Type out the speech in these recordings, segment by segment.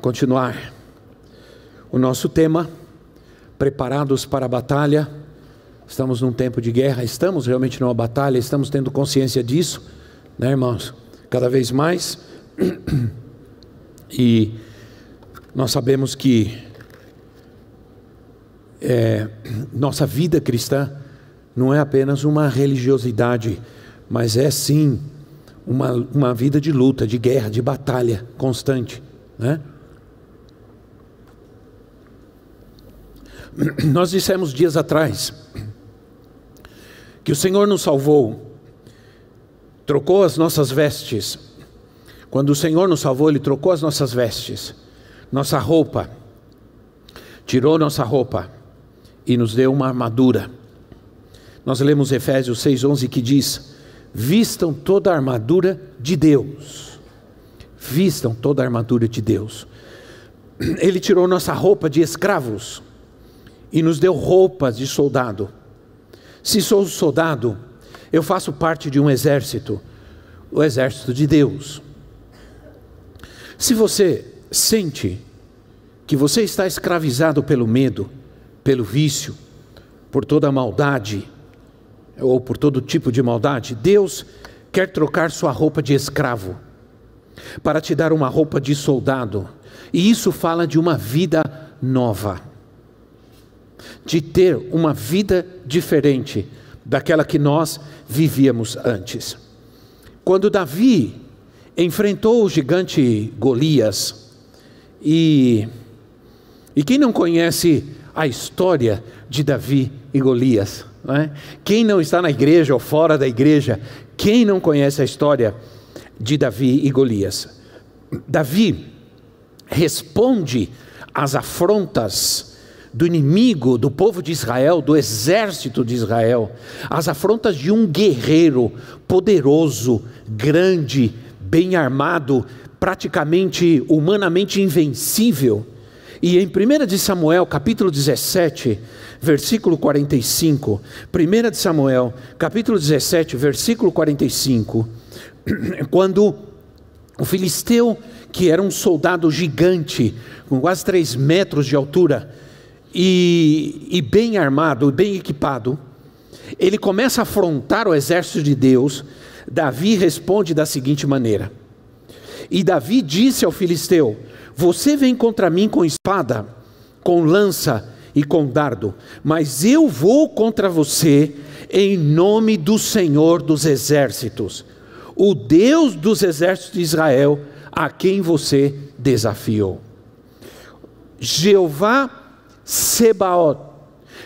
continuar o nosso tema, preparados para a batalha. Estamos num tempo de guerra, estamos realmente numa batalha, estamos tendo consciência disso, né, irmãos? Cada vez mais. E nós sabemos que é, nossa vida cristã não é apenas uma religiosidade, mas é sim uma, uma vida de luta, de guerra, de batalha constante. Né? Nós dissemos dias atrás que o Senhor nos salvou, trocou as nossas vestes. Quando o Senhor nos salvou, Ele trocou as nossas vestes, nossa roupa, tirou nossa roupa e nos deu uma armadura. Nós lemos Efésios 6,11 que diz: Vistam toda a armadura de Deus. Vistam toda a armadura de Deus. Ele tirou nossa roupa de escravos e nos deu roupas de soldado. Se sou soldado, eu faço parte de um exército, o exército de Deus. Se você sente que você está escravizado pelo medo, pelo vício, por toda a maldade, ou por todo tipo de maldade, Deus quer trocar sua roupa de escravo para te dar uma roupa de soldado. E isso fala de uma vida nova de ter uma vida diferente daquela que nós vivíamos antes. Quando Davi enfrentou o gigante Golias, e, e quem não conhece a história de Davi e Golias? Não é? Quem não está na igreja ou fora da igreja, quem não conhece a história de Davi e Golias? Davi responde às afrontas do inimigo, do povo de Israel, do exército de Israel, as afrontas de um guerreiro poderoso, grande, bem armado, praticamente humanamente invencível. E em 1 de Samuel, capítulo 17, versículo 45, 1 de Samuel, capítulo 17, versículo 45, quando o filisteu, que era um soldado gigante, com quase 3 metros de altura, e, e bem armado, bem equipado, ele começa a afrontar o exército de Deus. Davi responde da seguinte maneira: E Davi disse ao filisteu: Você vem contra mim com espada, com lança e com dardo, mas eu vou contra você em nome do Senhor dos exércitos, o Deus dos exércitos de Israel, a quem você desafiou. Jeová Sebaot.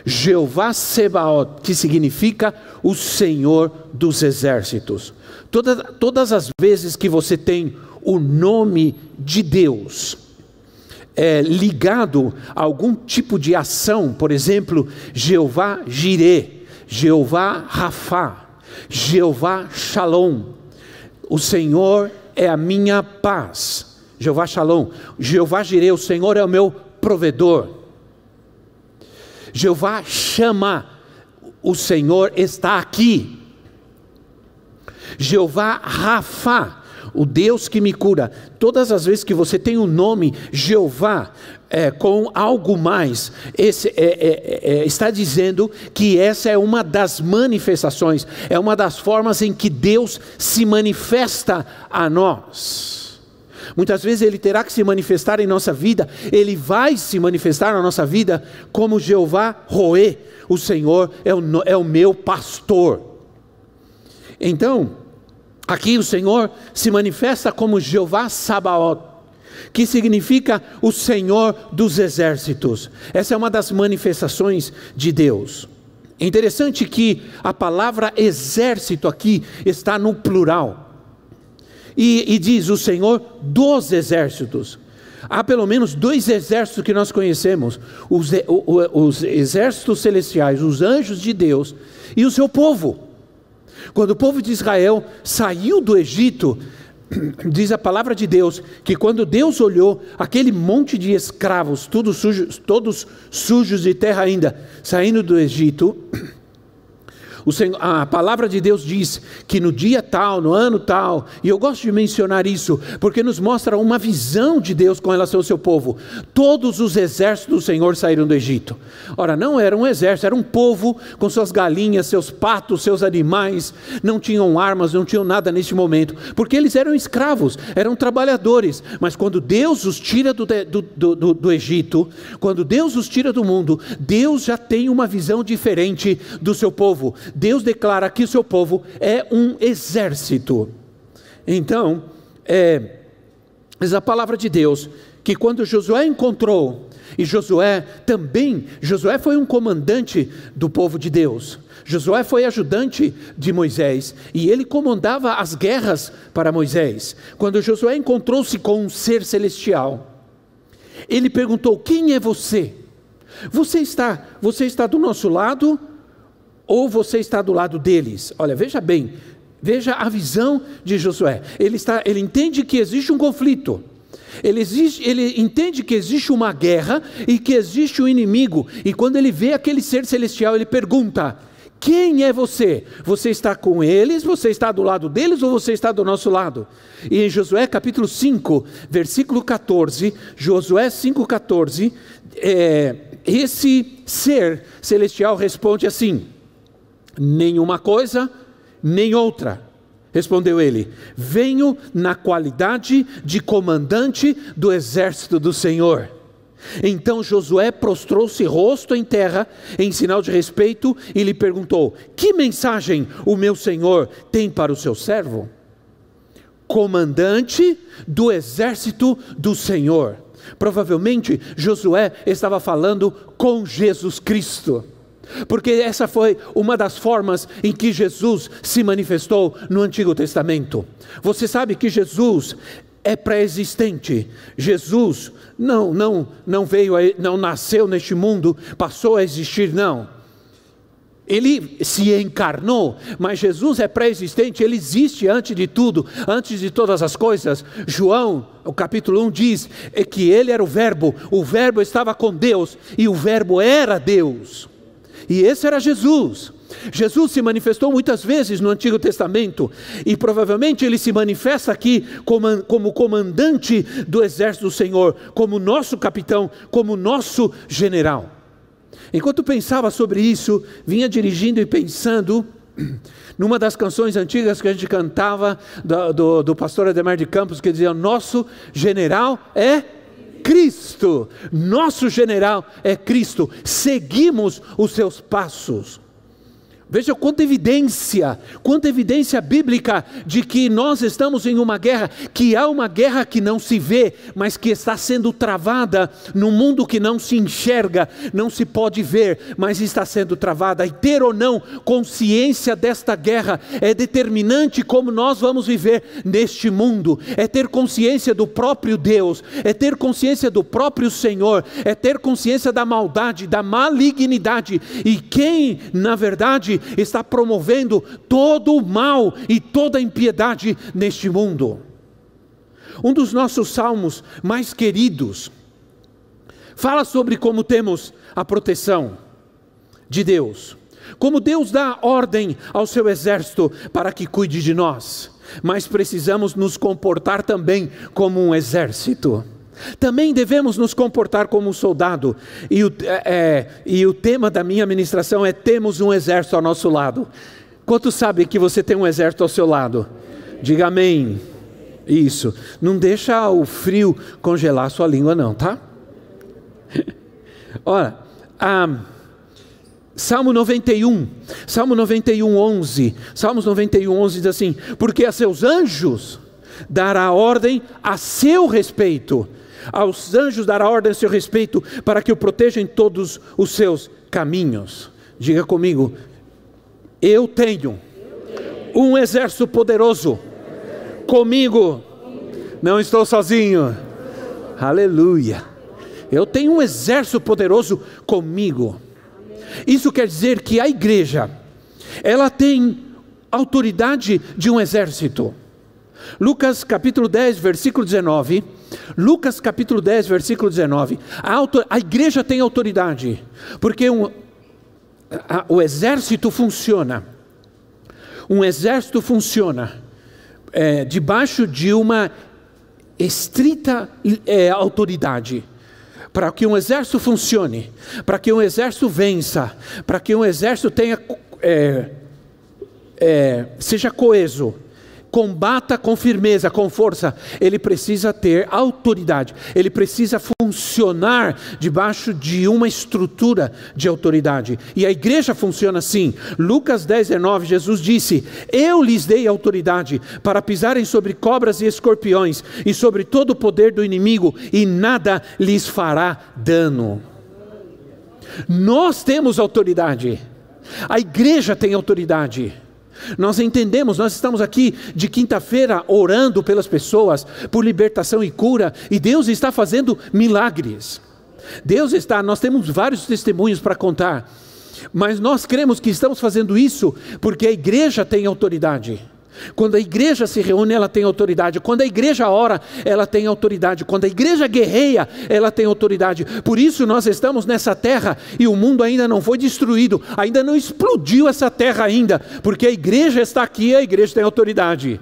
Jeová Sebaot, que significa o Senhor dos exércitos. Toda, todas as vezes que você tem o nome de Deus é, ligado a algum tipo de ação, por exemplo, Jeová Jireh, Jeová Rafá, Jeová Shalom, o Senhor é a minha paz. Jeová Shalom, Jeová Jireh, o Senhor é o meu provedor. Jeová chama, o Senhor está aqui. Jeová Rafa, o Deus que me cura. Todas as vezes que você tem o um nome Jeová é, com algo mais, esse, é, é, é, está dizendo que essa é uma das manifestações, é uma das formas em que Deus se manifesta a nós. Muitas vezes ele terá que se manifestar em nossa vida, ele vai se manifestar na nossa vida como Jeová Roê, o Senhor é o, é o meu pastor. Então, aqui o Senhor se manifesta como Jeová Sabaoth, que significa o Senhor dos exércitos. Essa é uma das manifestações de Deus. É interessante que a palavra exército aqui está no plural. E, e diz o Senhor dos exércitos. Há pelo menos dois exércitos que nós conhecemos: os, os, exércitos celestiais, os anjos de Deus e o seu povo. Quando o povo de Israel saiu do Egito, diz a palavra de Deus que quando Deus olhou aquele monte de escravos, todos sujos, todos sujos de terra ainda, saindo do Egito, Senhor, a palavra de Deus diz que no dia tal, no ano tal, e eu gosto de mencionar isso, porque nos mostra uma visão de Deus com relação ao seu povo. Todos os exércitos do Senhor saíram do Egito. Ora, não era um exército, era um povo com suas galinhas, seus patos, seus animais, não tinham armas, não tinham nada neste momento, porque eles eram escravos, eram trabalhadores. Mas quando Deus os tira do, do, do, do Egito, quando Deus os tira do mundo, Deus já tem uma visão diferente do seu povo. Deus declara que o seu povo é um exército. Então, é, a palavra de Deus que quando Josué encontrou, e Josué também, Josué foi um comandante do povo de Deus. Josué foi ajudante de Moisés e ele comandava as guerras para Moisés. Quando Josué encontrou-se com um ser celestial, ele perguntou: "Quem é você? Você está, você está do nosso lado ou você está do lado deles? Olha, veja bem, veja a visão de Josué. Ele, está, ele entende que existe um conflito. Ele, existe, ele, entende que existe uma guerra e que existe um inimigo. E quando ele vê aquele ser celestial, ele pergunta: Quem é você? Você está com eles? Você está do lado deles ou você está do nosso lado? E em Josué capítulo 5, versículo 14, Josué 5,14, é, esse ser celestial responde assim: Nenhuma coisa, nem outra. Respondeu ele: Venho na qualidade de comandante do exército do Senhor. Então Josué prostrou-se rosto em terra, em sinal de respeito, e lhe perguntou: Que mensagem o meu senhor tem para o seu servo? Comandante do exército do Senhor. Provavelmente Josué estava falando com Jesus Cristo. Porque essa foi uma das formas em que Jesus se manifestou no Antigo Testamento. Você sabe que Jesus é pré-existente. Jesus não, não, não veio, não nasceu neste mundo, passou a existir, não. Ele se encarnou, mas Jesus é pré-existente, ele existe antes de tudo, antes de todas as coisas. João, o capítulo 1 diz é que ele era o Verbo, o Verbo estava com Deus e o Verbo era Deus. E esse era Jesus. Jesus se manifestou muitas vezes no Antigo Testamento e provavelmente ele se manifesta aqui como, como comandante do exército do Senhor, como nosso capitão, como nosso general. Enquanto pensava sobre isso, vinha dirigindo e pensando numa das canções antigas que a gente cantava do, do, do pastor Ademar de Campos, que dizia: Nosso general é Cristo, nosso general é Cristo, seguimos os seus passos. Veja quanta evidência, quanta evidência bíblica de que nós estamos em uma guerra, que há uma guerra que não se vê, mas que está sendo travada num mundo que não se enxerga, não se pode ver, mas está sendo travada. E ter ou não consciência desta guerra é determinante como nós vamos viver neste mundo. É ter consciência do próprio Deus, é ter consciência do próprio Senhor, é ter consciência da maldade, da malignidade e quem, na verdade, está promovendo todo o mal e toda a impiedade neste mundo. Um dos nossos salmos mais queridos fala sobre como temos a proteção de Deus, como Deus dá ordem ao seu exército para que cuide de nós, mas precisamos nos comportar também como um exército. Também devemos nos comportar como um soldado, e o, é, é, e o tema da minha ministração é: temos um exército ao nosso lado. Quantos sabem que você tem um exército ao seu lado? Diga amém. Isso. Não deixa o frio congelar a sua língua, não, tá? Olha, ah, Salmo 91, Salmo 91, 11. Salmos 91, 11 diz assim: Porque a seus anjos dará ordem a seu respeito aos anjos dará ordem a seu respeito para que o protejam em todos os seus caminhos. Diga comigo, eu tenho um exército poderoso comigo. Não estou sozinho. Aleluia. Eu tenho um exército poderoso comigo. Isso quer dizer que a igreja, ela tem autoridade de um exército. Lucas capítulo 10, versículo 19. Lucas capítulo 10, versículo 19. A, a igreja tem autoridade, porque um, a, o exército funciona. Um exército funciona é, debaixo de uma estrita é, autoridade. Para que um exército funcione, para que um exército vença, para que um exército tenha, é, é, seja coeso, combata com firmeza, com força, ele precisa ter autoridade, ele precisa funcionar debaixo de uma estrutura de autoridade. E a igreja funciona assim. Lucas 10, 19, Jesus disse: Eu lhes dei autoridade para pisarem sobre cobras e escorpiões e sobre todo o poder do inimigo, e nada lhes fará dano. Nós temos autoridade, a igreja tem autoridade. Nós entendemos, nós estamos aqui de quinta-feira orando pelas pessoas por libertação e cura, e Deus está fazendo milagres. Deus está, nós temos vários testemunhos para contar, mas nós cremos que estamos fazendo isso porque a igreja tem autoridade. Quando a igreja se reúne, ela tem autoridade. Quando a igreja ora, ela tem autoridade. Quando a igreja guerreia, ela tem autoridade. Por isso nós estamos nessa terra e o mundo ainda não foi destruído, ainda não explodiu essa terra ainda, porque a igreja está aqui a igreja tem autoridade.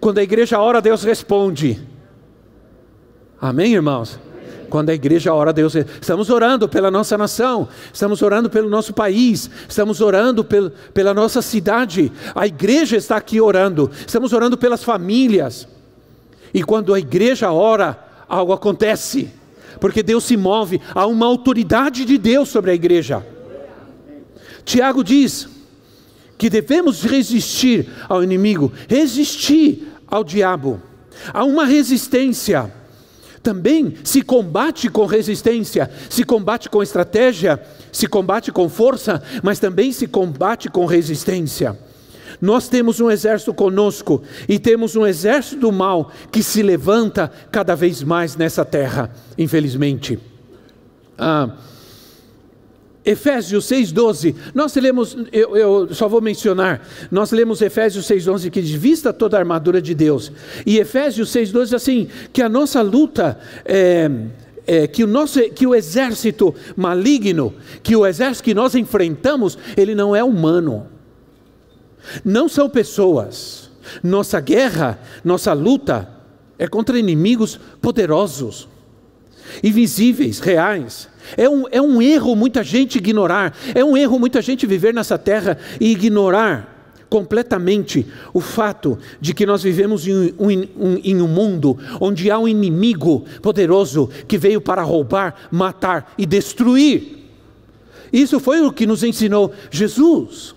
Quando a igreja ora, Deus responde. Amém, irmãos? Quando a igreja ora a Deus, estamos orando pela nossa nação, estamos orando pelo nosso país, estamos orando pel, pela nossa cidade. A igreja está aqui orando, estamos orando pelas famílias. E quando a igreja ora, algo acontece, porque Deus se move, há uma autoridade de Deus sobre a igreja. Tiago diz que devemos resistir ao inimigo, resistir ao diabo. Há uma resistência também se combate com resistência, se combate com estratégia, se combate com força, mas também se combate com resistência. Nós temos um exército conosco e temos um exército do mal que se levanta cada vez mais nessa terra, infelizmente. Ah, Efésios 6,12, nós lemos, eu, eu, só vou mencionar, nós lemos Efésios 6,11 que diz: vista toda a armadura de Deus. E Efésios 6,12 diz assim: que a nossa luta é, é, que, o nosso, que o exército maligno, que o exército que nós enfrentamos, ele não é humano, não são pessoas. Nossa guerra, nossa luta é contra inimigos poderosos, invisíveis, reais. É um, é um erro muita gente ignorar, é um erro muita gente viver nessa terra e ignorar completamente o fato de que nós vivemos em um, um, em um, mundo onde há um inimigo poderoso que veio para roubar, matar e destruir. Isso foi o que nos ensinou Jesus.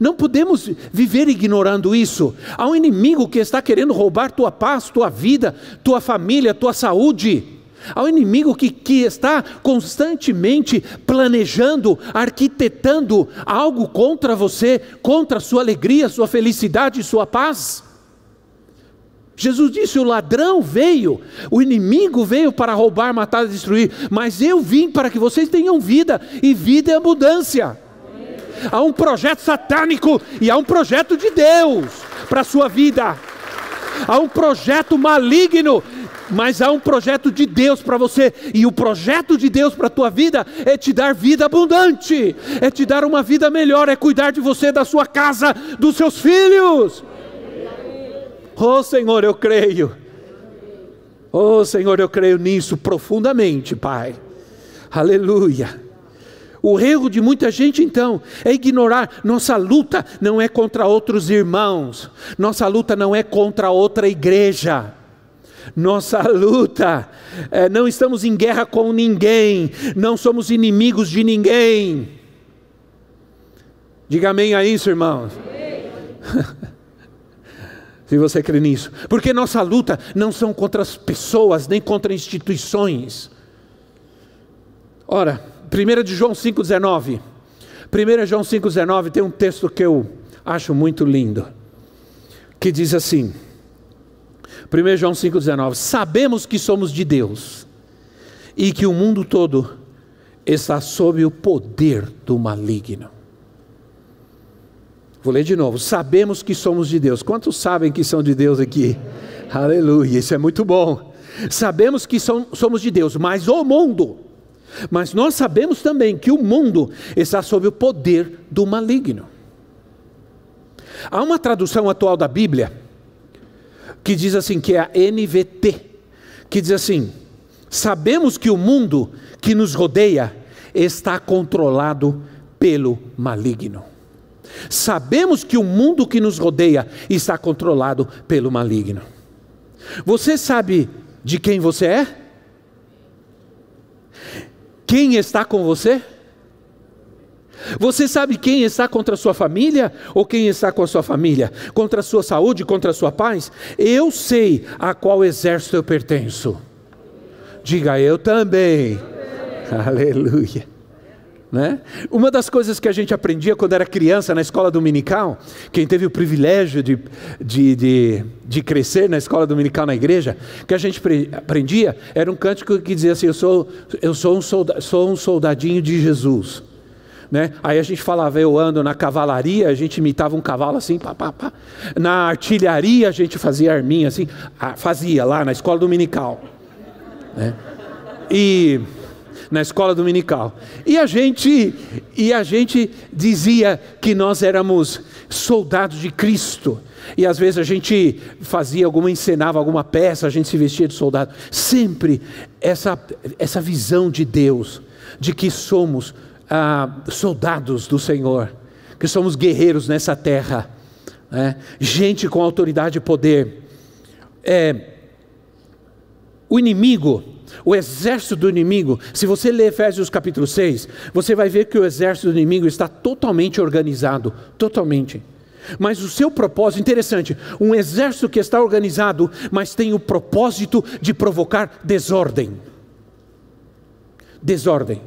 Não podemos viver ignorando isso. Há um inimigo que está querendo roubar tua paz, tua vida, tua família, tua saúde ao inimigo que, que está constantemente planejando, arquitetando algo contra você, contra a sua alegria, sua felicidade sua paz. Jesus disse: O ladrão veio, o inimigo veio para roubar, matar e destruir, mas eu vim para que vocês tenham vida, e vida é abundância. Há um projeto satânico e há um projeto de Deus para a sua vida. Há um projeto maligno mas há um projeto de Deus para você, e o projeto de Deus para a tua vida é te dar vida abundante, é te dar uma vida melhor, é cuidar de você, da sua casa, dos seus filhos. Oh Senhor, eu creio. Oh Senhor, eu creio nisso profundamente, Pai. Aleluia. O erro de muita gente, então, é ignorar. Nossa luta não é contra outros irmãos, nossa luta não é contra outra igreja. Nossa luta, é, não estamos em guerra com ninguém, não somos inimigos de ninguém. Diga amém a isso, irmãos. Se você crê nisso, porque nossa luta não são contra as pessoas, nem contra instituições. Ora, 1 de João 5,19. 1 João 5,19 tem um texto que eu acho muito lindo, que diz assim: 1 João 5,19: Sabemos que somos de Deus e que o mundo todo está sob o poder do maligno. Vou ler de novo. Sabemos que somos de Deus. Quantos sabem que são de Deus aqui? Aleluia, isso é muito bom. Sabemos que somos de Deus, mas o mundo, mas nós sabemos também que o mundo está sob o poder do maligno. Há uma tradução atual da Bíblia que diz assim, que é a NVT, que diz assim: Sabemos que o mundo que nos rodeia está controlado pelo maligno. Sabemos que o mundo que nos rodeia está controlado pelo maligno. Você sabe de quem você é? Quem está com você? Você sabe quem está contra a sua família ou quem está com a sua família? Contra a sua saúde, contra a sua paz? Eu sei a qual exército eu pertenço. Diga eu também. Aleluia. Né? Uma das coisas que a gente aprendia quando era criança na escola dominical, quem teve o privilégio de, de, de, de, crescer na escola dominical na igreja, que a gente aprendia, era um cântico que dizia assim: Eu sou, eu sou, um, solda, sou um soldadinho de Jesus. Né? Aí a gente falava, eu ando na cavalaria, a gente imitava um cavalo assim, pá, pá, pá. na artilharia a gente fazia arminha assim, fazia lá na escola dominical. Né? E na escola dominical. E a gente e a gente dizia que nós éramos soldados de Cristo. E às vezes a gente fazia alguma encenava alguma peça, a gente se vestia de soldado. Sempre essa essa visão de Deus de que somos ah, soldados do Senhor, que somos guerreiros nessa terra, né? gente com autoridade e poder. É, o inimigo o exército do inimigo, se você ler Efésios capítulo 6, você vai ver que o exército do inimigo está totalmente organizado totalmente. Mas o seu propósito, interessante, um exército que está organizado, mas tem o propósito de provocar desordem. Desordem.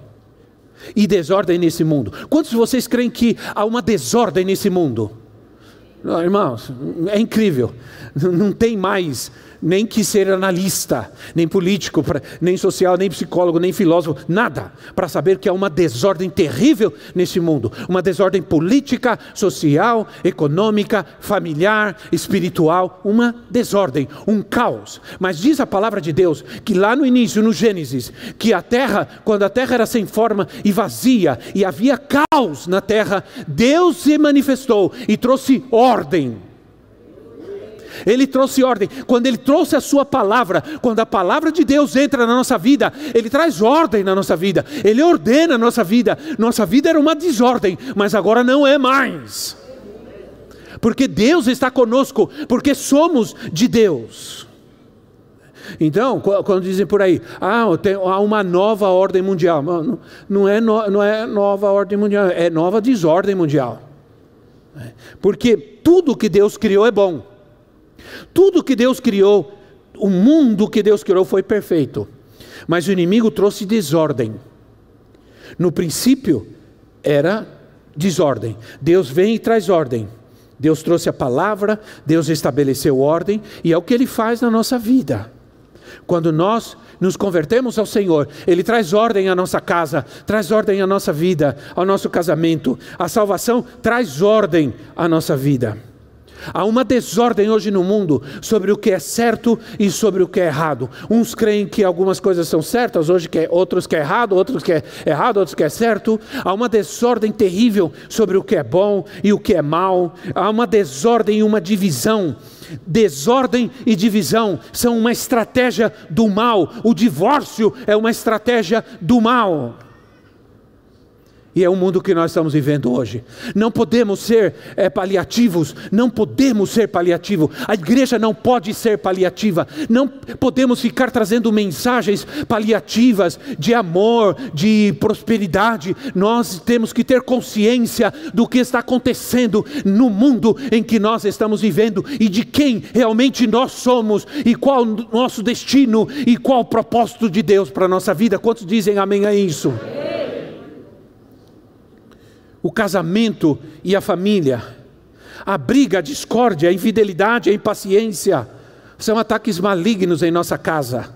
E desordem nesse mundo. Quantos de vocês creem que há uma desordem nesse mundo? Não, irmãos, é incrível. Não tem mais nem que ser analista, nem político, nem social, nem psicólogo, nem filósofo, nada, para saber que há uma desordem terrível nesse mundo uma desordem política, social, econômica, familiar, espiritual uma desordem, um caos. Mas diz a palavra de Deus que lá no início, no Gênesis, que a terra, quando a terra era sem forma e vazia e havia caos na terra, Deus se manifestou e trouxe ordem ele trouxe ordem. Quando ele trouxe a sua palavra, quando a palavra de Deus entra na nossa vida, ele traz ordem na nossa vida. Ele ordena a nossa vida. Nossa vida era uma desordem, mas agora não é mais. Porque Deus está conosco, porque somos de Deus. Então, quando dizem por aí, ah, tem, há uma nova ordem mundial, não, não, é no, não é nova ordem mundial, é nova desordem mundial. Porque tudo que Deus criou é bom. Tudo que Deus criou, o mundo que Deus criou foi perfeito, mas o inimigo trouxe desordem. No princípio era desordem. Deus vem e traz ordem. Deus trouxe a palavra, Deus estabeleceu ordem, e é o que ele faz na nossa vida. Quando nós nos convertemos ao Senhor, Ele traz ordem à nossa casa, traz ordem à nossa vida, ao nosso casamento. A salvação traz ordem à nossa vida. Há uma desordem hoje no mundo sobre o que é certo e sobre o que é errado. Uns creem que algumas coisas são certas, hoje que é, outros que é errado, outros que é errado, outros que é certo. Há uma desordem terrível sobre o que é bom e o que é mal. Há uma desordem e uma divisão. Desordem e divisão são uma estratégia do mal. O divórcio é uma estratégia do mal. E é o mundo que nós estamos vivendo hoje. Não podemos ser é, paliativos, não podemos ser paliativo. A igreja não pode ser paliativa. Não podemos ficar trazendo mensagens paliativas de amor, de prosperidade. Nós temos que ter consciência do que está acontecendo no mundo em que nós estamos vivendo e de quem realmente nós somos e qual o nosso destino e qual o propósito de Deus para a nossa vida. Quantos dizem amém a isso? O casamento e a família, a briga, a discórdia, a infidelidade, a impaciência, são ataques malignos em nossa casa.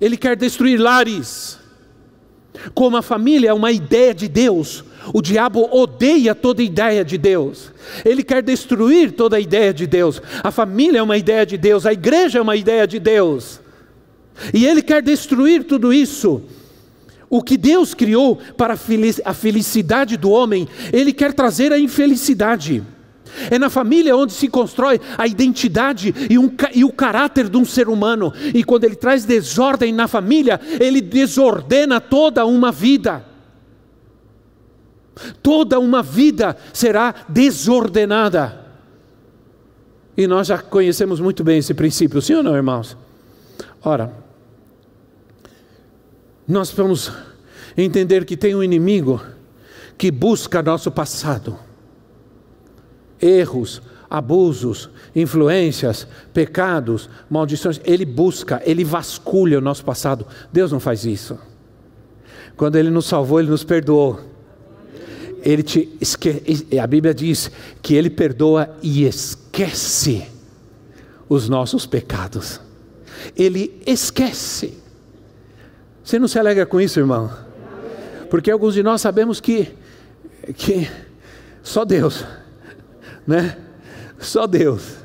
Ele quer destruir lares. Como a família é uma ideia de Deus, o diabo odeia toda ideia de Deus. Ele quer destruir toda ideia de Deus. A família é uma ideia de Deus, a igreja é uma ideia de Deus. E ele quer destruir tudo isso. O que Deus criou para a felicidade do homem, ele quer trazer a infelicidade. É na família onde se constrói a identidade e, um, e, o caráter de um ser humano. E quando ele traz desordem na família, ele desordena toda uma vida. Toda uma vida será desordenada. E nós já conhecemos muito bem esse princípio, sim ou não, irmãos? Ora, nós vamos entender que tem um inimigo que busca nosso passado erros, abusos, influências, pecados, maldições. Ele busca, ele vasculha o nosso passado. Deus não faz isso. Quando Ele nos salvou, Ele nos perdoou. Ele te esque... A Bíblia diz que Ele perdoa e esquece os nossos pecados. Ele esquece. Você não se alegra com isso, irmão? Porque alguns de nós sabemos que, que só Deus né? Só Deus.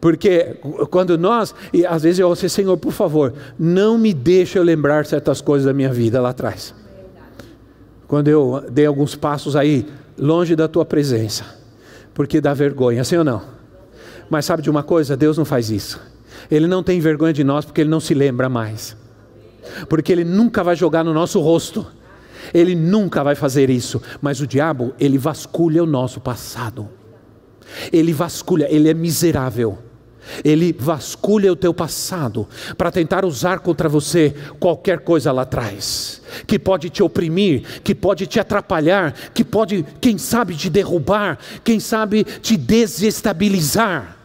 Porque quando nós, e às vezes eu ouço, Senhor, por favor, não me deixe eu lembrar certas coisas da minha vida lá atrás. Quando eu dei alguns passos aí, longe da tua presença, porque dá vergonha, sim ou não? Mas sabe de uma coisa? Deus não faz isso. Ele não tem vergonha de nós porque ele não se lembra mais. Porque ele nunca vai jogar no nosso rosto. Ele nunca vai fazer isso. Mas o diabo, ele vasculha o nosso passado. Ele vasculha, ele é miserável. Ele vasculha o teu passado para tentar usar contra você qualquer coisa lá atrás, que pode te oprimir, que pode te atrapalhar, que pode, quem sabe, te derrubar, quem sabe, te desestabilizar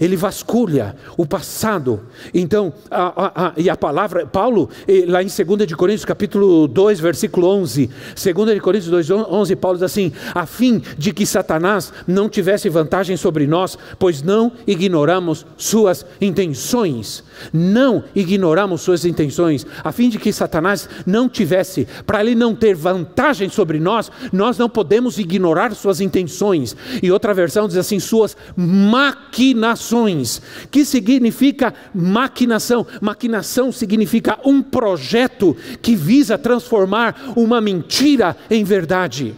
ele vasculha o passado. Então, a, a, a, e a palavra, Paulo, lá em 2 de Coríntios, capítulo 2, versículo 11, 2 de Coríntios 2, 11, Paulo diz assim, a fim de que Satanás não tivesse vantagem sobre nós, pois não ignoramos suas intenções, não ignoramos suas intenções, a fim de que Satanás não tivesse, para ele não ter vantagem sobre nós, nós não podemos ignorar suas intenções, e outra versão diz assim, suas maquinações, maquinações. Que significa maquinação? Maquinação significa um projeto que visa transformar uma mentira em verdade.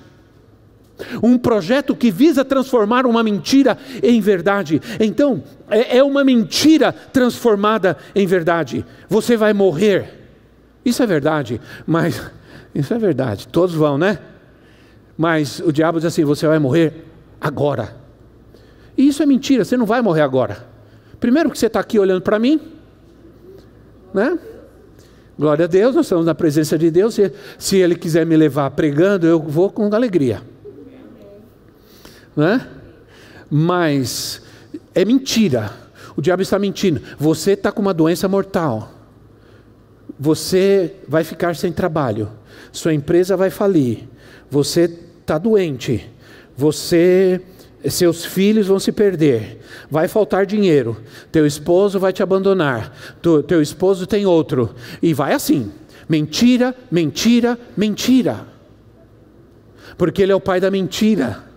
Um projeto que visa transformar uma mentira em verdade. Então, é, é uma mentira transformada em verdade. Você vai morrer. Isso é verdade, mas isso é verdade. Todos vão, né? Mas o diabo diz assim: você vai morrer agora. E isso é mentira, você não vai morrer agora. Primeiro que você está aqui olhando para mim, né? Glória a Deus, nós estamos na presença de Deus. Se, se Ele quiser me levar pregando, eu vou com alegria. Né? Mas é mentira. O diabo está mentindo. Você está com uma doença mortal. Você vai ficar sem trabalho. Sua empresa vai falir. Você está doente. Você seus filhos vão se perder, vai faltar dinheiro, teu esposo vai te abandonar, tu, teu esposo tem outro, e vai assim: mentira, mentira, mentira, porque ele é o pai da mentira.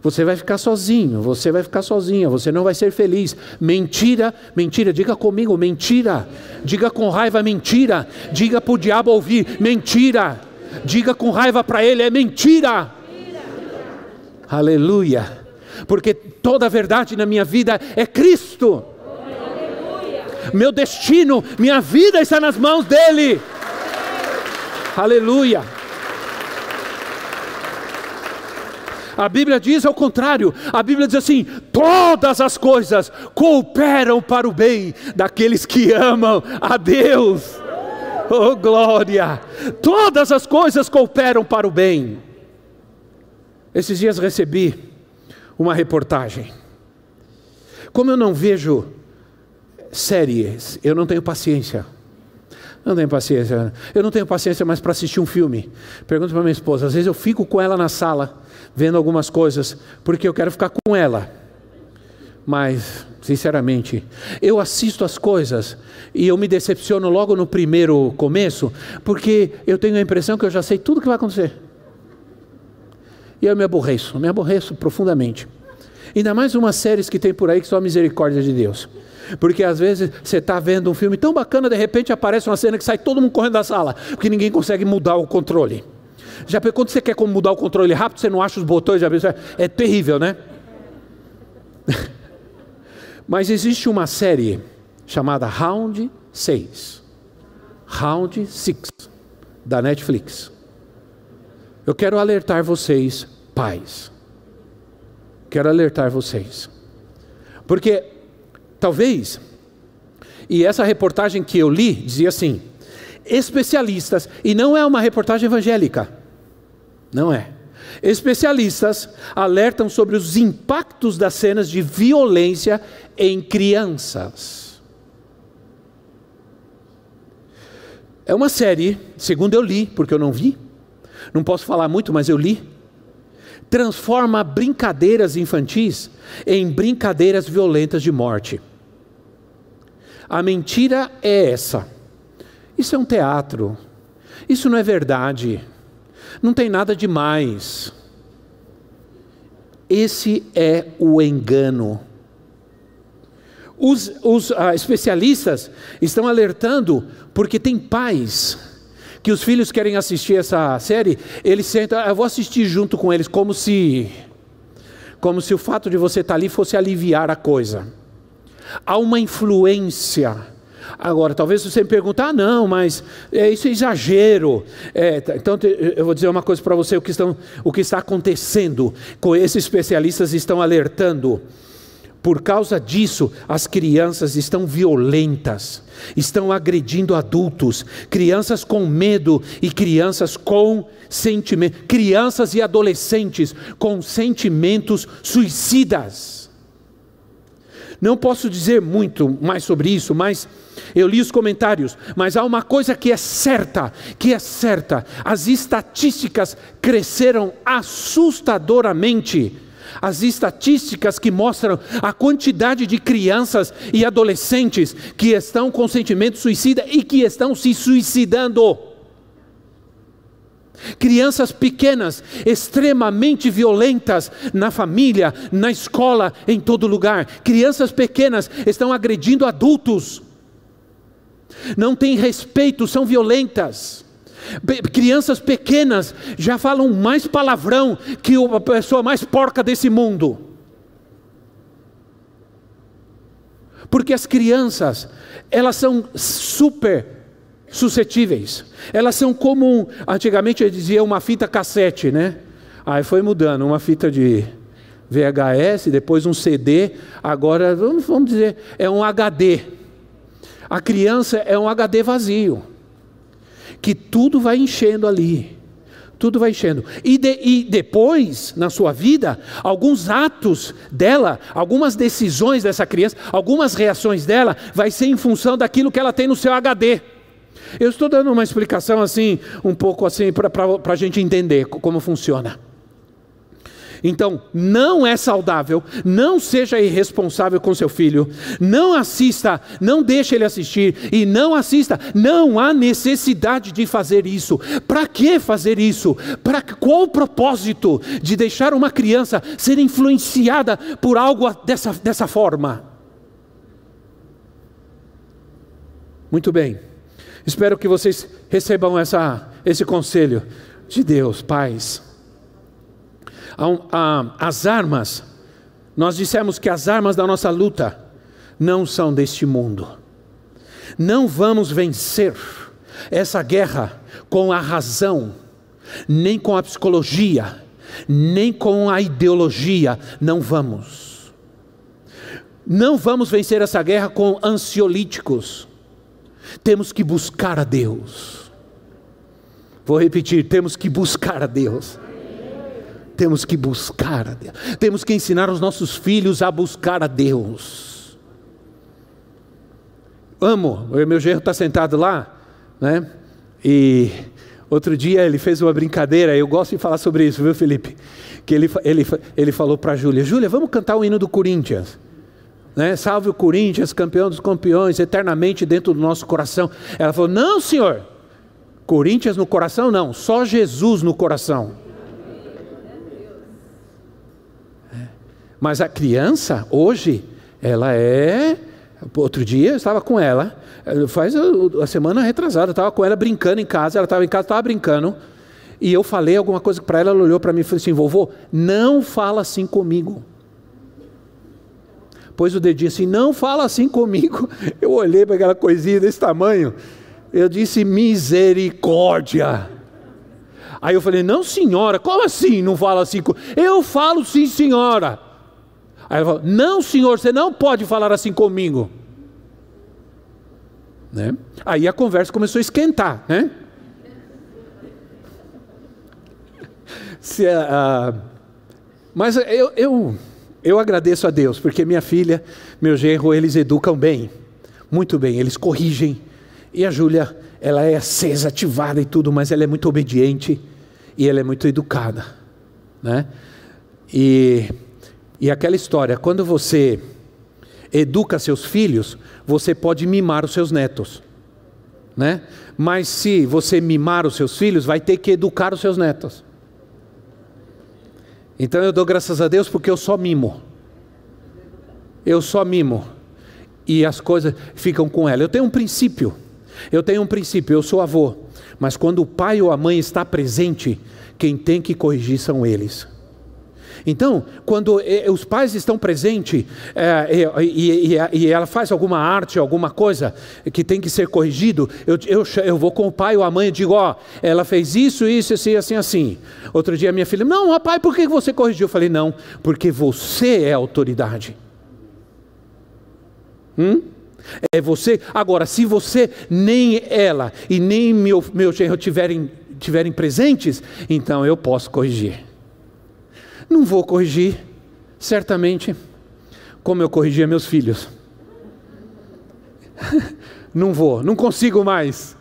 Você vai ficar sozinho, você vai ficar sozinha, você não vai ser feliz. Mentira, mentira, diga comigo, mentira. Diga com raiva, mentira. Diga para o diabo ouvir, mentira. Diga com raiva para ele, é mentira. Aleluia. Porque toda a verdade na minha vida é Cristo. Aleluia. Meu destino, minha vida está nas mãos dele. Aleluia. A Bíblia diz ao contrário, a Bíblia diz assim: todas as coisas cooperam para o bem daqueles que amam a Deus. Oh glória! Todas as coisas cooperam para o bem. Esses dias recebi uma reportagem. Como eu não vejo séries, eu não tenho paciência. Não tenho paciência. Eu não tenho paciência mais para assistir um filme. Pergunto para minha esposa. Às vezes eu fico com ela na sala, vendo algumas coisas, porque eu quero ficar com ela. mas, sinceramente, eu assisto as coisas e eu me decepciono logo no primeiro começo, porque eu tenho a impressão que eu já sei tudo o que vai acontecer. E eu me aborreço, me aborreço profundamente. Ainda mais umas séries que tem por aí que são a misericórdia de Deus. Porque às vezes você está vendo um filme tão bacana, de repente aparece uma cena que sai todo mundo correndo da sala, porque ninguém consegue mudar o controle. Já quando você quer mudar o controle rápido, você não acha os botões, já é terrível, né? Mas existe uma série chamada Round 6. Round 6 da Netflix. Eu quero alertar vocês, pais. Quero alertar vocês. Porque talvez e essa reportagem que eu li dizia assim: especialistas, e não é uma reportagem evangélica, não é. Especialistas alertam sobre os impactos das cenas de violência em crianças. É uma série, segundo eu li, porque eu não vi, não posso falar muito, mas eu li. Transforma brincadeiras infantis em brincadeiras violentas de morte. A mentira é essa. Isso é um teatro. Isso não é verdade. Não tem nada demais. Esse é o engano. Os, os ah, especialistas estão alertando porque tem pais que os filhos querem assistir essa série, eles sentam, eu vou assistir junto com eles, como se, como se o fato de você estar ali fosse aliviar a coisa. Há uma influência Agora, talvez você me pergunte, ah, não, mas é, isso é exagero. É, tá, então, eu vou dizer uma coisa para você: o que, estão, o que está acontecendo, com esses especialistas estão alertando. Por causa disso, as crianças estão violentas, estão agredindo adultos, crianças com medo e crianças com sentimento, crianças e adolescentes com sentimentos suicidas. Não posso dizer muito mais sobre isso, mas eu li os comentários, mas há uma coisa que é certa, que é certa. As estatísticas cresceram assustadoramente. As estatísticas que mostram a quantidade de crianças e adolescentes que estão com sentimento suicida e que estão se suicidando. Crianças pequenas, extremamente violentas na família, na escola, em todo lugar. Crianças pequenas estão agredindo adultos não têm respeito, são violentas. Crianças pequenas já falam mais palavrão que a pessoa mais porca desse mundo. Porque as crianças, elas são super suscetíveis. Elas são como, antigamente eu dizia, uma fita cassete, né? Aí foi mudando, uma fita de VHS, depois um CD, agora vamos dizer, é um HD. A criança é um HD vazio, que tudo vai enchendo ali. Tudo vai enchendo. E, de, e depois, na sua vida, alguns atos dela, algumas decisões dessa criança, algumas reações dela, vai ser em função daquilo que ela tem no seu HD. Eu estou dando uma explicação assim, um pouco assim, para a gente entender como funciona. Então, não é saudável, não seja irresponsável com seu filho, não assista, não deixe ele assistir e não assista, não há necessidade de fazer isso. Para que fazer isso? Para qual o propósito de deixar uma criança ser influenciada por algo dessa, dessa forma? Muito bem. Espero que vocês recebam essa, esse conselho de Deus, pais as armas, nós dissemos que as armas da nossa luta não são deste mundo. Não vamos vencer essa guerra com a razão, nem com a psicologia, nem com a ideologia. Não vamos. Não vamos vencer essa guerra com ansiolíticos. Temos que buscar a Deus. Vou repetir: temos que buscar a Deus. Temos que buscar a Deus. Temos que ensinar os nossos filhos a buscar a Deus. Amo, meu genro está sentado lá, né? E outro dia ele fez uma brincadeira, eu gosto de falar sobre isso, viu, Felipe? Que ele, ele, ele falou para a Júlia: Júlia, vamos cantar o hino do Corinthians. né? Salve o Corinthians, campeão dos campeões, eternamente dentro do nosso coração. Ela falou: Não, senhor, Corinthians no coração não, só Jesus no coração. Mas a criança, hoje, ela é. Outro dia eu estava com ela, faz a, semana retrasada, eu estava com ela brincando em casa, ela estava em casa, estava brincando, e eu falei alguma coisa para ela, ela olhou para mim e falou assim: vovô, não fala assim comigo pôs o dedinho assim, não fala assim comigo. Eu olhei para aquela coisinha desse tamanho, eu disse misericórdia. Aí eu falei, não senhora, como assim não fala assim? Eu falo sim senhora. Aí ela falou, não senhor, você não pode falar assim comigo. Né? Aí a conversa começou a esquentar, né? Se, uh, mas eu, eu eu agradeço a Deus, porque minha filha, meu genro, eles educam bem, muito bem, eles corrigem. E a Júlia, ela é acesa, ativada e tudo, mas ela é muito obediente e ela é muito educada, né? E, e aquela história, quando você educa seus filhos, você pode mimar os seus netos, né? Mas se você mimar os seus filhos, vai ter que educar os seus netos. Então eu dou graças a Deus porque eu só mimo. Eu só mimo. E as coisas ficam com ela. Eu tenho um princípio. Eu tenho um princípio, eu sou avô. Mas quando o pai ou a mãe está presente, quem tem que corrigir são eles. Então, quando eh, os pais estão presentes é, e, e, e, ela faz alguma arte, alguma coisa que tem que ser corrigido, eu, eu, eu vou com o pai ou a mãe e digo: Ó, ela fez isso, isso, assim, assim, assim. Outro dia minha filha: Não, ó, pai, por que você corrigiu? Eu falei: Não, porque você é autoridade. Hum? É você. Agora, se você, nem ela e nem meu, meu genro tiverem, tiverem presentes, então eu posso corrigir. Não vou corrigir, certamente, como eu corrigia meus filhos. não vou, não consigo mais.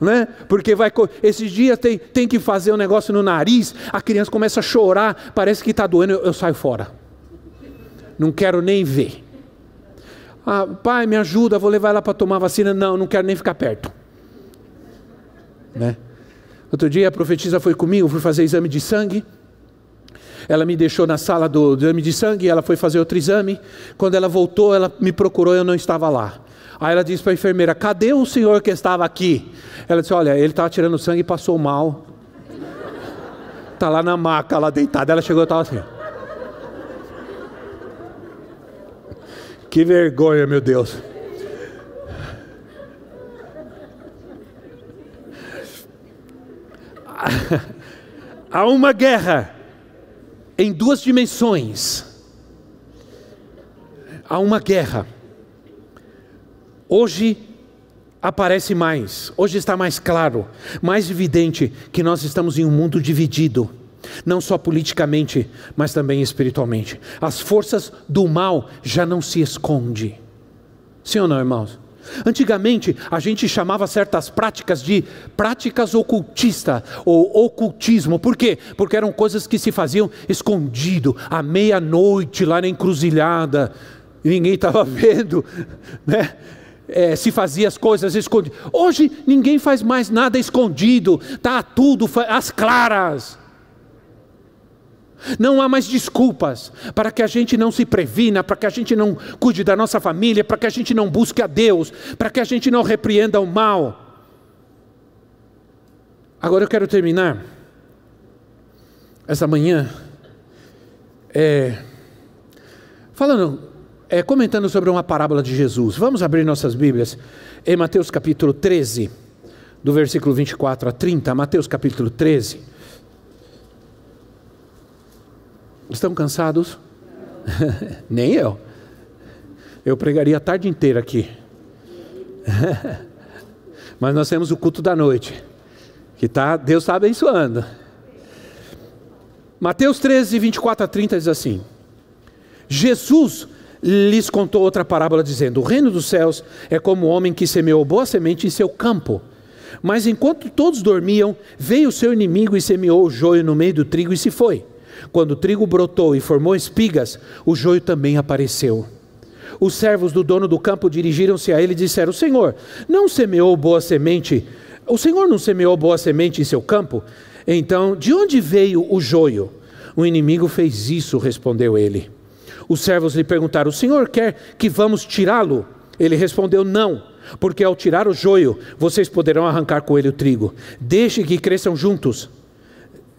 Né? Porque vai esses dias tem, tem que fazer um negócio no nariz, a criança começa a chorar, parece que está doendo, eu, eu, saio fora. Não quero nem ver. Ah, pai, me ajuda, vou levar ela para tomar vacina. Não, não quero nem ficar perto. Né? Outro dia a profetisa foi comigo, fui fazer exame de sangue. Ela me deixou na sala do, exame de sangue, ela foi fazer outro exame. Quando ela voltou, ela me procurou eu não estava lá. Aí ela disse para a enfermeira: Cadê o senhor que estava aqui? Ela disse: Olha, ele estava tirando sangue e passou mal. Está lá na maca, lá deitada. Ela chegou e estava assim. Que vergonha, meu Deus. Há uma guerra em duas dimensões. Há uma guerra. Hoje aparece mais, hoje está mais claro, mais evidente que nós estamos em um mundo dividido, não só politicamente, mas também espiritualmente. As forças do mal já não se escondem. Sim ou não, irmãos? Antigamente, a gente chamava certas práticas de práticas ocultistas ou ocultismo. Por quê? Porque eram coisas que se faziam escondido, à meia-noite, lá na encruzilhada, ninguém estava vendo, né? É, se fazia as coisas escondidas. Hoje ninguém faz mais nada escondido, está tudo às claras. Não há mais desculpas para que a gente não se previna, para que a gente não cuide da nossa família, para que a gente não busque a Deus, para que a gente não repreenda o mal. Agora eu quero terminar essa manhã é, falando, é, comentando sobre uma parábola de Jesus. Vamos abrir nossas Bíblias em Mateus capítulo 13, do versículo 24 a 30. Mateus capítulo 13. Estão cansados? Nem eu. Eu pregaria a tarde inteira aqui. Mas nós temos o culto da noite, que tá, Deus está abençoando. Mateus 13, 24 a 30 diz assim: Jesus lhes contou outra parábola, dizendo: O reino dos céus é como o homem que semeou boa semente em seu campo. Mas enquanto todos dormiam, veio o seu inimigo e semeou o joio no meio do trigo e se foi. Quando o trigo brotou e formou espigas, o joio também apareceu. Os servos do dono do campo dirigiram-se a ele e disseram: Senhor, não semeou boa semente? O Senhor não semeou boa semente em seu campo? Então, de onde veio o joio? O inimigo fez isso, respondeu ele. Os servos lhe perguntaram: O senhor quer que vamos tirá-lo? Ele respondeu: Não, porque ao tirar o joio, vocês poderão arrancar com ele o trigo. Deixe que cresçam juntos.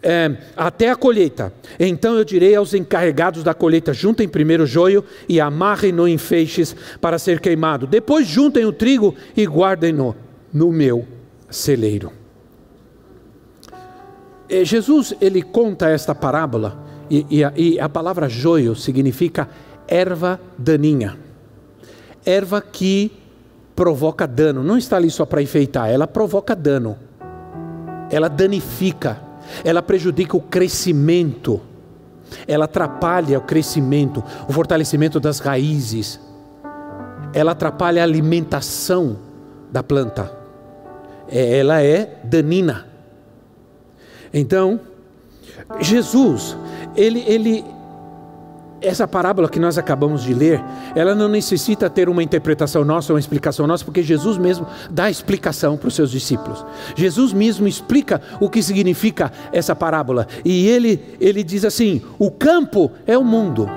É, até a colheita. Então eu direi aos encarregados da colheita: juntem primeiro o joio e amarrem-no em feixes para ser queimado. Depois juntem o trigo e guardem-no no meu celeiro. É, Jesus ele conta esta parábola e, e, a, e a palavra joio significa erva daninha, erva que provoca dano. Não está ali só para enfeitar, ela provoca dano, ela danifica, ela prejudica o crescimento, ela atrapalha o crescimento, o fortalecimento das raízes, ela atrapalha a alimentação da planta, é, ela é danina. Então, Jesus, ele, ele, essa parábola que nós acabamos de ler, ela não necessita ter uma interpretação nossa, uma explicação nossa, porque Jesus mesmo dá a explicação para os seus discípulos. Jesus mesmo explica o que significa essa parábola. E ele, ele diz assim: o campo é o mundo.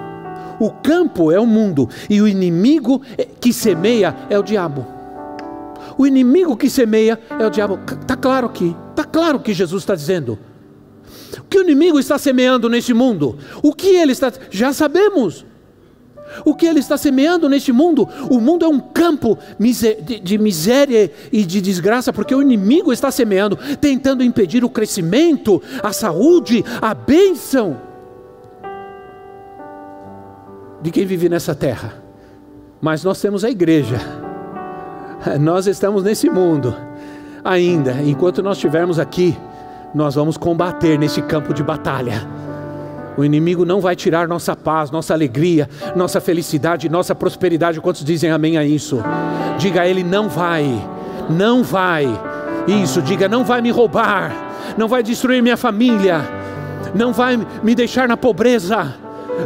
O campo é o mundo e o inimigo que semeia é o diabo. O inimigo que semeia é o diabo. Está claro aqui. Está claro o que Jesus está dizendo. O que o inimigo está semeando neste mundo? O que ele está. Já sabemos. O que ele está semeando neste mundo? O mundo é um campo de miséria e de desgraça, porque o inimigo está semeando, tentando impedir o crescimento, a saúde, a bênção de quem vive nessa terra. Mas nós temos a igreja nós estamos nesse mundo ainda, enquanto nós estivermos aqui, nós vamos combater nesse campo de batalha. O inimigo não vai tirar nossa paz, nossa alegria, nossa felicidade, nossa prosperidade. Quantos dizem amém a isso? Diga a ele: não vai, não vai. Isso, diga: não vai me roubar, não vai destruir minha família, não vai me deixar na pobreza.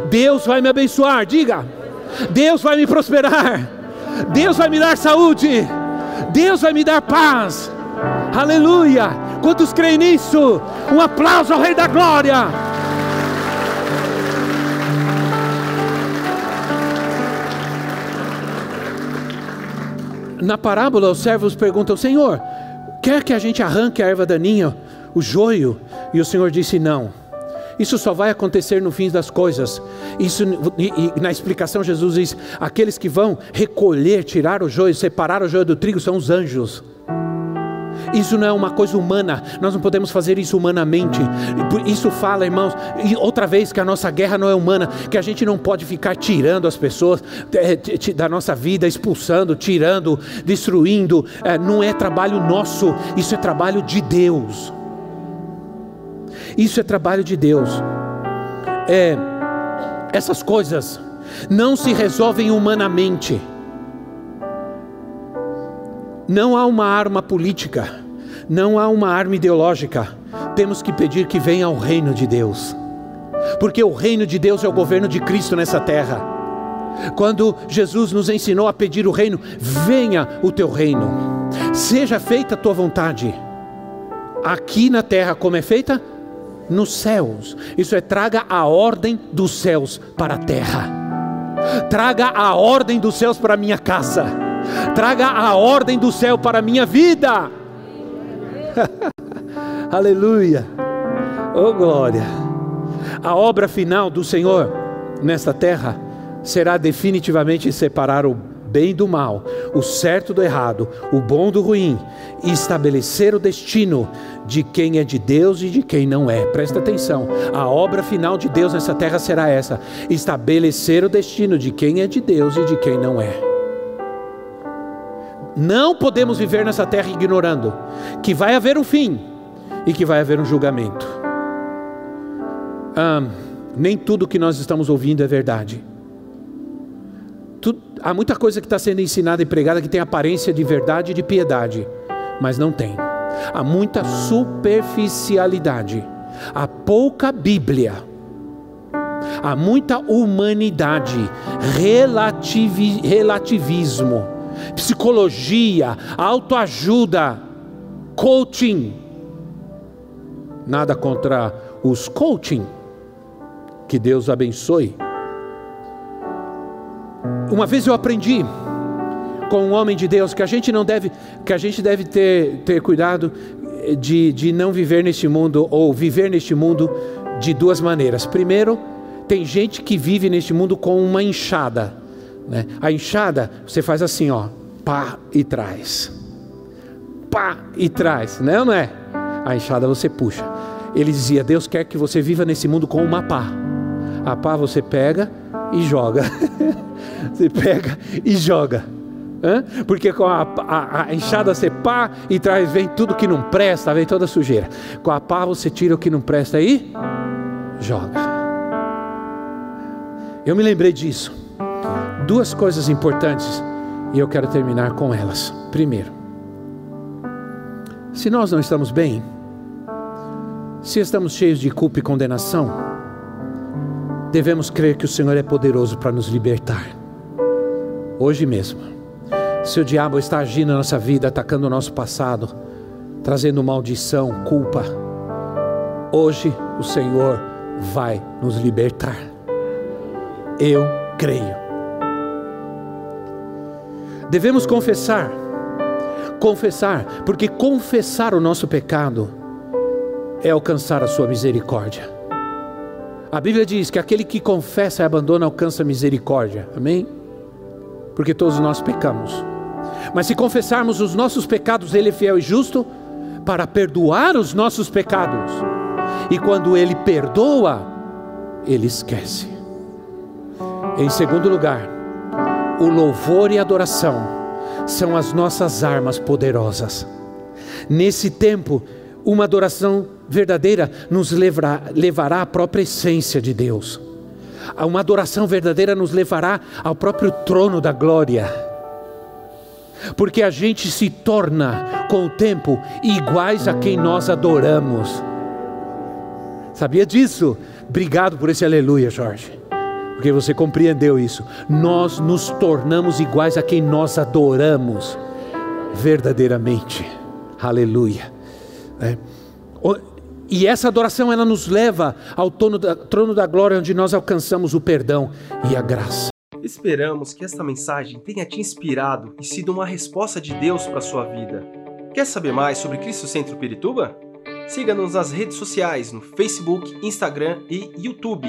Deus vai me abençoar. Diga: Deus vai me prosperar. Deus vai me dar saúde, Deus vai me dar paz. Aleluia! Quantos creem nisso? Um aplauso ao Rei da Glória. Na parábola, os servos perguntam: Senhor, quer que a gente arranque a erva daninha, o joio? E o Senhor disse: Não isso só vai acontecer no fim das coisas. Isso e, e, na explicação Jesus diz: aqueles que vão recolher, tirar o joio, separar o joio do trigo são os anjos. Isso não é uma coisa humana, nós não podemos fazer isso humanamente. Isso fala, irmãos, outra vez que a nossa guerra não é humana, que a gente não pode ficar tirando as pessoas é, da nossa vida, expulsando, tirando, destruindo. É, não é trabalho nosso, isso é trabalho de Deus. Isso é trabalho de Deus. É, essas coisas não se resolvem humanamente. Não há uma arma política, não há uma arma ideológica. Temos que pedir que venha o reino de Deus, porque o reino de Deus é o governo de Cristo nessa terra. Quando Jesus nos ensinou a pedir o reino, venha o teu reino, seja feita a tua vontade, aqui na terra, como é feita nos céus. Isso é traga a ordem dos céus para a terra. Traga a ordem dos céus para a minha casa. Traga a ordem do céu para a minha vida. Aleluia. Oh glória. A obra final do Senhor nesta terra será definitivamente separar o bem do mal, o certo do errado, o bom do ruim, e estabelecer o destino de quem é de Deus e de quem não é. Presta atenção, a obra final de Deus nessa terra será essa: estabelecer o destino de quem é de Deus e de quem não é. Não podemos viver nessa terra ignorando que vai haver um fim e que vai haver um julgamento. Ah, nem tudo que nós estamos ouvindo é verdade há muita coisa que está sendo ensinada e pregada que tem aparência de verdade e de piedade, mas não tem. Há muita superficialidade, há pouca Bíblia. há muita humanidade, relativi, relativismo, psicologia, autoajuda, coaching. Nada contra os coaching. Que Deus abençoe. Uma vez eu aprendi com um homem de Deus que a gente não deve, que a gente deve ter, ter cuidado de, de não viver neste mundo ou viver neste mundo de duas maneiras. Primeiro, tem gente que vive neste mundo com uma enxada. Né? A enxada você faz assim, ó, pá e traz, pá e traz, não, não é? A enxada você puxa. Ele dizia: Deus quer que você viva nesse mundo com uma pá. A pá você pega e joga. você pega e joga. Hã? Porque com a, a, a, enxada você pá e traz, vem tudo que não presta, vem toda sujeira. Com a pá você tira o que não presta e joga. Eu me lembrei disso. Duas coisas importantes e eu quero terminar com elas. Primeiro, se nós não estamos bem, se estamos cheios de culpa e condenação, devemos crer que o Senhor é poderoso para nos libertar. Hoje mesmo se o diabo está agindo na nossa vida, atacando o nosso passado, trazendo maldição, culpa, hoje o Senhor vai nos libertar. Eu creio. Devemos confessar, confessar, porque confessar o nosso pecado é alcançar a sua misericórdia. A Bíblia diz que aquele que confessa e abandona alcança misericórdia. Amém? Porque todos nós pecamos. Mas se confessarmos os nossos pecados, Ele é fiel e justo para perdoar os nossos pecados. E quando Ele perdoa, Ele esquece. Em segundo lugar, o louvor e a adoração são as nossas armas poderosas. Nesse tempo, uma adoração verdadeira nos levará, levará à própria essência de Deus. Uma adoração verdadeira nos levará ao próprio trono da glória porque a gente se torna, com o tempo, iguais a quem nós adoramos. Sabia disso? Obrigado por esse aleluia, Jorge, porque você compreendeu isso. Nós nos tornamos iguais a quem nós adoramos, verdadeiramente. Aleluia. É. E essa adoração ela nos leva ao trono da, trono da glória, onde nós alcançamos o perdão e a graça. Esperamos que esta mensagem tenha te inspirado e sido uma resposta de Deus para a sua vida. Quer saber mais sobre Cristo Centro Pirituba? Siga-nos nas redes sociais no Facebook, Instagram e YouTube,